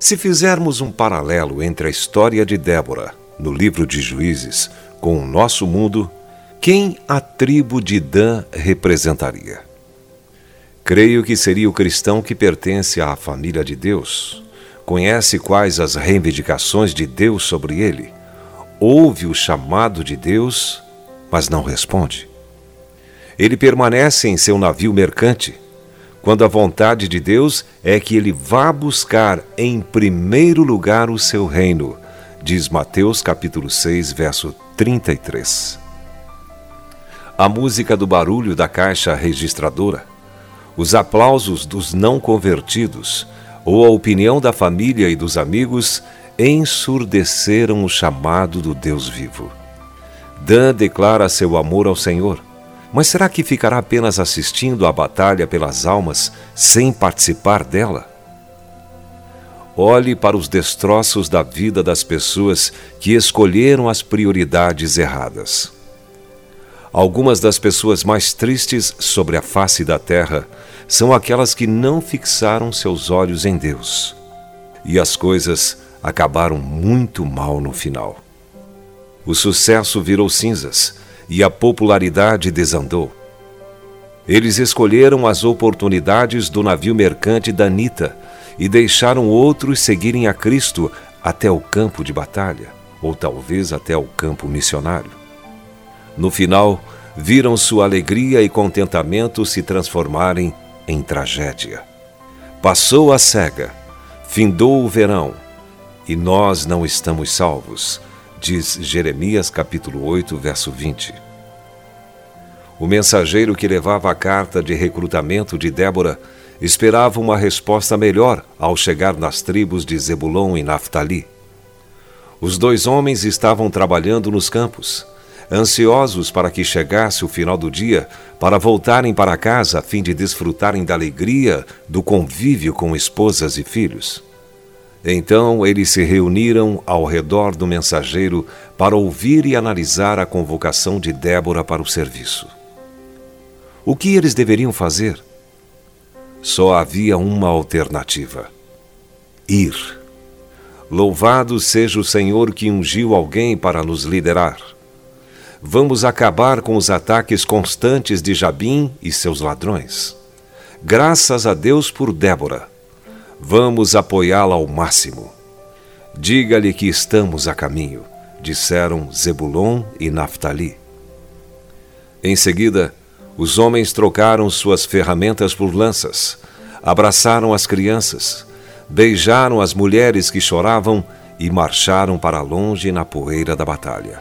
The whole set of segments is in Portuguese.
Se fizermos um paralelo entre a história de Débora, no livro de Juízes, com o nosso mundo, quem a tribo de Dan representaria? Creio que seria o cristão que pertence à família de Deus, conhece quais as reivindicações de Deus sobre ele ouve o chamado de Deus, mas não responde. Ele permanece em seu navio mercante, quando a vontade de Deus é que ele vá buscar em primeiro lugar o seu reino, diz Mateus capítulo 6, verso 33. A música do barulho da caixa registradora os aplausos dos não convertidos ou a opinião da família e dos amigos ensurdeceram o chamado do Deus vivo. Dan declara seu amor ao Senhor, mas será que ficará apenas assistindo à batalha pelas almas sem participar dela? Olhe para os destroços da vida das pessoas que escolheram as prioridades erradas. Algumas das pessoas mais tristes sobre a face da terra são aquelas que não fixaram seus olhos em Deus. E as coisas acabaram muito mal no final. O sucesso virou cinzas e a popularidade desandou. Eles escolheram as oportunidades do navio mercante da e deixaram outros seguirem a Cristo até o campo de batalha, ou talvez até o campo missionário. No final, viram sua alegria e contentamento se transformarem em tragédia. Passou a cega, findou o verão, e nós não estamos salvos, diz Jeremias capítulo 8, verso 20. O mensageiro que levava a carta de recrutamento de Débora esperava uma resposta melhor ao chegar nas tribos de Zebulon e Naftali. Os dois homens estavam trabalhando nos campos ansiosos para que chegasse o final do dia, para voltarem para casa a fim de desfrutarem da alegria do convívio com esposas e filhos. Então eles se reuniram ao redor do mensageiro para ouvir e analisar a convocação de Débora para o serviço. O que eles deveriam fazer? Só havia uma alternativa: ir. Louvado seja o Senhor que ungiu alguém para nos liderar vamos acabar com os ataques constantes de Jabim e seus ladrões. Graças a Deus por Débora. Vamos apoiá-la ao máximo. Diga-lhe que estamos a caminho, disseram Zebulon e Naphtali. Em seguida, os homens trocaram suas ferramentas por lanças, abraçaram as crianças, beijaram as mulheres que choravam e marcharam para longe na poeira da batalha.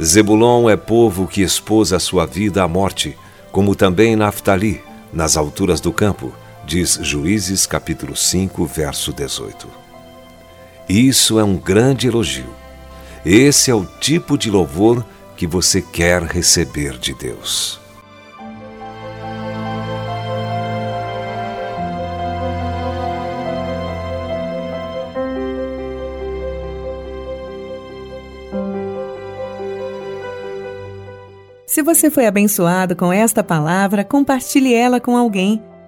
Zebulon é povo que expôs a sua vida à morte, como também Naftali, nas alturas do campo, diz Juízes capítulo 5, verso 18. Isso é um grande elogio. Esse é o tipo de louvor que você quer receber de Deus. Se você foi abençoado com esta palavra, compartilhe ela com alguém.